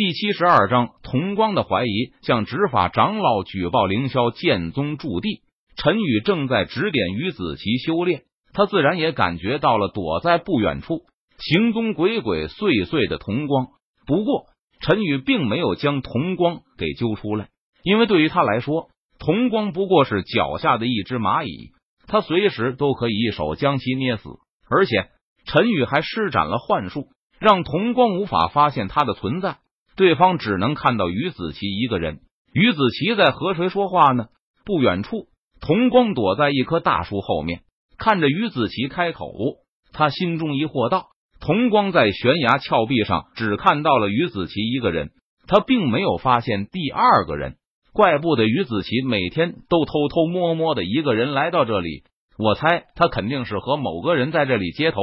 第七十二章，同光的怀疑向执法长老举报凌霄剑宗驻地。陈宇正在指点于子琪修炼，他自然也感觉到了躲在不远处行踪鬼鬼祟祟的童光。不过，陈宇并没有将童光给揪出来，因为对于他来说，童光不过是脚下的一只蚂蚁，他随时都可以一手将其捏死。而且，陈宇还施展了幻术，让童光无法发现他的存在。对方只能看到于子琪一个人。于子琪在和谁说话呢？不远处，童光躲在一棵大树后面，看着于子琪开口。他心中疑惑道：“童光在悬崖峭壁上只看到了于子琪一个人，他并没有发现第二个人。怪不得于子琪每天都偷偷摸摸的一个人来到这里。我猜他肯定是和某个人在这里接头。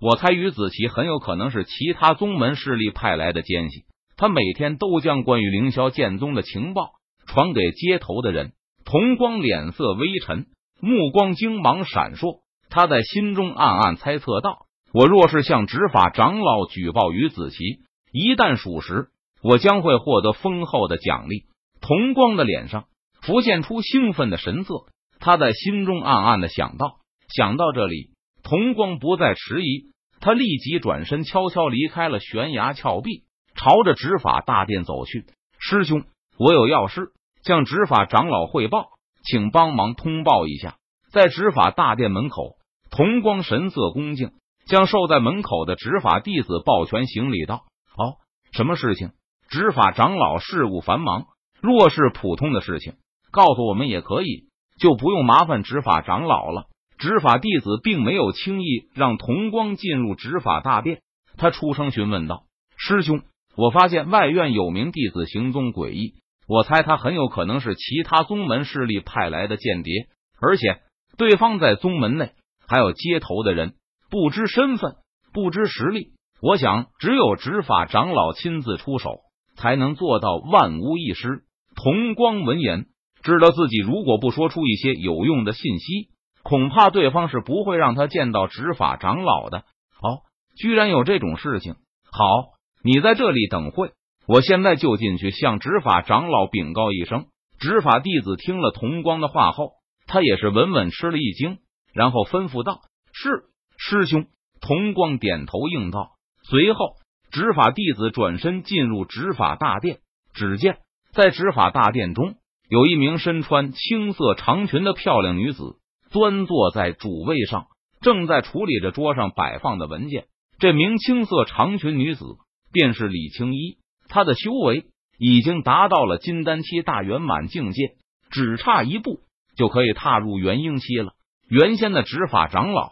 我猜于子琪很有可能是其他宗门势力派来的奸细。”他每天都将关于凌霄剑宗的情报传给接头的人。同光脸色微沉，目光精芒闪烁。他在心中暗暗猜测道：“我若是向执法长老举报于子琪，一旦属实，我将会获得丰厚的奖励。”同光的脸上浮现出兴奋的神色，他在心中暗暗的想到。想到这里，同光不再迟疑，他立即转身，悄悄离开了悬崖峭壁。朝着执法大殿走去，师兄，我有要事向执法长老汇报，请帮忙通报一下。在执法大殿门口，同光神色恭敬，将守在门口的执法弟子抱拳行礼道：“哦，什么事情？执法长老事务繁忙，若是普通的事情，告诉我们也可以，就不用麻烦执法长老了。”执法弟子并没有轻易让同光进入执法大殿，他出声询问道：“师兄。”我发现外院有名弟子行踪诡异，我猜他很有可能是其他宗门势力派来的间谍，而且对方在宗门内还有接头的人，不知身份，不知实力。我想，只有执法长老亲自出手，才能做到万无一失。同光闻言，知道自己如果不说出一些有用的信息，恐怕对方是不会让他见到执法长老的。哦，居然有这种事情，好。你在这里等会，我现在就进去向执法长老禀告一声。执法弟子听了同光的话后，他也是稳稳吃了一惊，然后吩咐道：“是师兄。”同光点头应道。随后，执法弟子转身进入执法大殿。只见在执法大殿中，有一名身穿青色长裙的漂亮女子端坐在主位上，正在处理着桌上摆放的文件。这名青色长裙女子。便是李青衣，他的修为已经达到了金丹期大圆满境界，只差一步就可以踏入元婴期了。原先的执法长老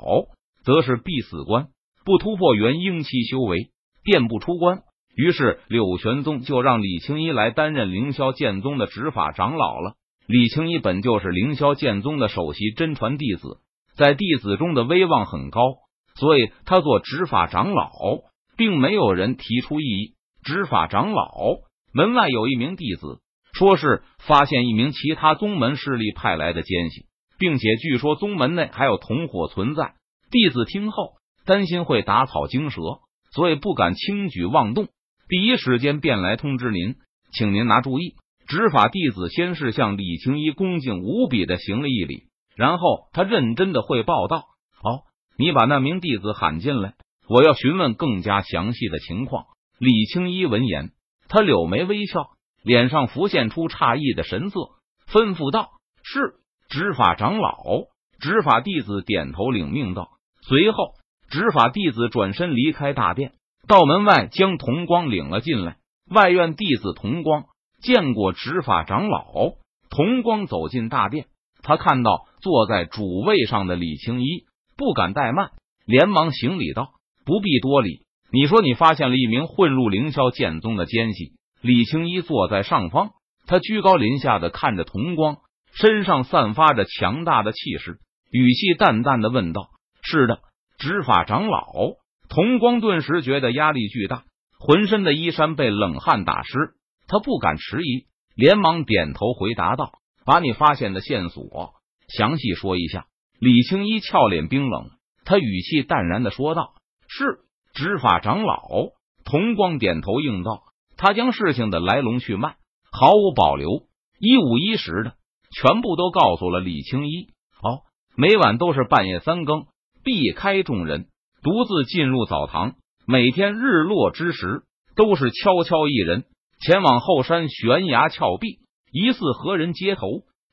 则是必死关，不突破元婴期修为，便不出关。于是柳玄宗就让李青衣来担任凌霄剑宗的执法长老了。李青衣本就是凌霄剑宗的首席真传弟子，在弟子中的威望很高，所以他做执法长老。并没有人提出异议。执法长老门外有一名弟子，说是发现一名其他宗门势力派来的奸细，并且据说宗门内还有同伙存在。弟子听后担心会打草惊蛇，所以不敢轻举妄动，第一时间便来通知您，请您拿注意。执法弟子先是向李青衣恭敬无比的行了一礼，然后他认真的汇报道：“哦，你把那名弟子喊进来。”我要询问更加详细的情况。李青衣闻言，他柳眉微笑，脸上浮现出诧异的神色，吩咐道：“是执法长老。”执法弟子点头领命道。随后，执法弟子转身离开大殿，到门外将童光领了进来。外院弟子童光见过执法长老，童光走进大殿，他看到坐在主位上的李青衣，不敢怠慢，连忙行礼道。不必多礼。你说你发现了一名混入凌霄剑宗的奸细。李青衣坐在上方，他居高临下的看着童光，身上散发着强大的气势，语气淡淡的问道：“是的，执法长老。”童光顿时觉得压力巨大，浑身的衣衫被冷汗打湿，他不敢迟疑，连忙点头回答道：“把你发现的线索详细说一下。”李青衣俏脸冰冷，他语气淡然的说道。是执法长老，同光点头应道。他将事情的来龙去脉毫无保留、一五一十的全部都告诉了李青衣。哦，每晚都是半夜三更，避开众人，独自进入澡堂。每天日落之时，都是悄悄一人前往后山悬崖峭壁，疑似和人接头。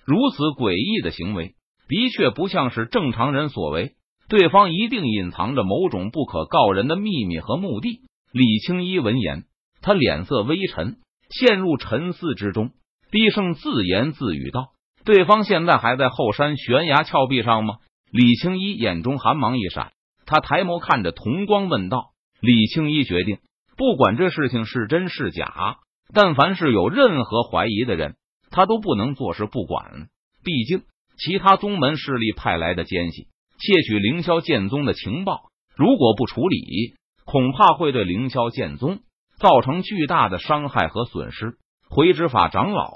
如此诡异的行为，的确不像是正常人所为。对方一定隐藏着某种不可告人的秘密和目的。李青衣闻言，他脸色微沉，陷入沉思之中，低声自言自语道：“对方现在还在后山悬崖峭壁上吗？”李青衣眼中寒芒一闪，他抬眸看着童光问道：“李青衣决定，不管这事情是真是假，但凡是有任何怀疑的人，他都不能坐视不管。毕竟，其他宗门势力派来的奸细。”窃取凌霄剑宗的情报，如果不处理，恐怕会对凌霄剑宗造成巨大的伤害和损失。回执法长老，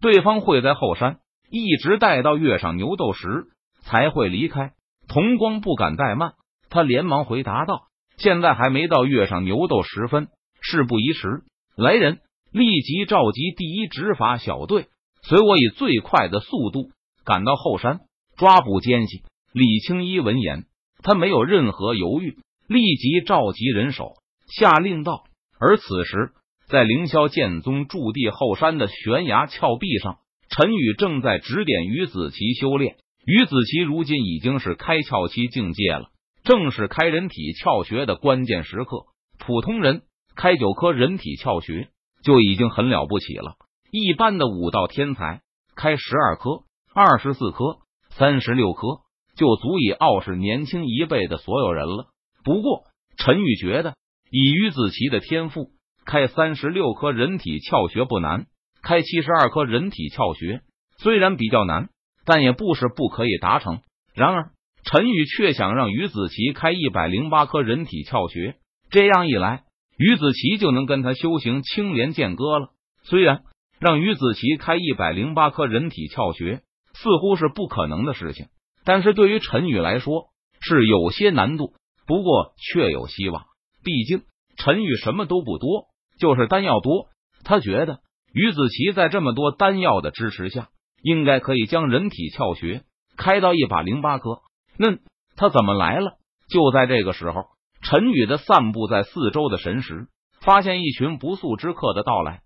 对方会在后山一直待到月上牛斗时才会离开。童光不敢怠慢，他连忙回答道：“现在还没到月上牛斗时分，事不宜迟。来人，立即召集第一执法小队，随我以最快的速度赶到后山，抓捕奸细。”李青衣闻言，他没有任何犹豫，立即召集人手，下令道。而此时，在凌霄剑宗驻地后山的悬崖峭壁上，陈宇正在指点于子琪修炼。于子琪如今已经是开窍期境界了，正是开人体窍穴的关键时刻。普通人开九颗人体窍穴就已经很了不起了，一般的武道天才开十二颗、二十四颗、三十六颗。就足以傲视年轻一辈的所有人了。不过，陈宇觉得以于子琪的天赋，开三十六颗人体窍穴不难，开七十二颗人体窍穴虽然比较难，但也不是不可以达成。然而，陈宇却想让于子琪开一百零八颗人体窍穴，这样一来，于子琪就能跟他修行青莲剑歌了。虽然让于子琪开一百零八颗人体窍穴似乎是不可能的事情。但是对于陈宇来说是有些难度，不过却有希望。毕竟陈宇什么都不多，就是丹药多。他觉得于子琪在这么多丹药的支持下，应该可以将人体窍穴开到一把零八颗。那他怎么来了？就在这个时候，陈宇的散布在四周的神识发现一群不速之客的到来。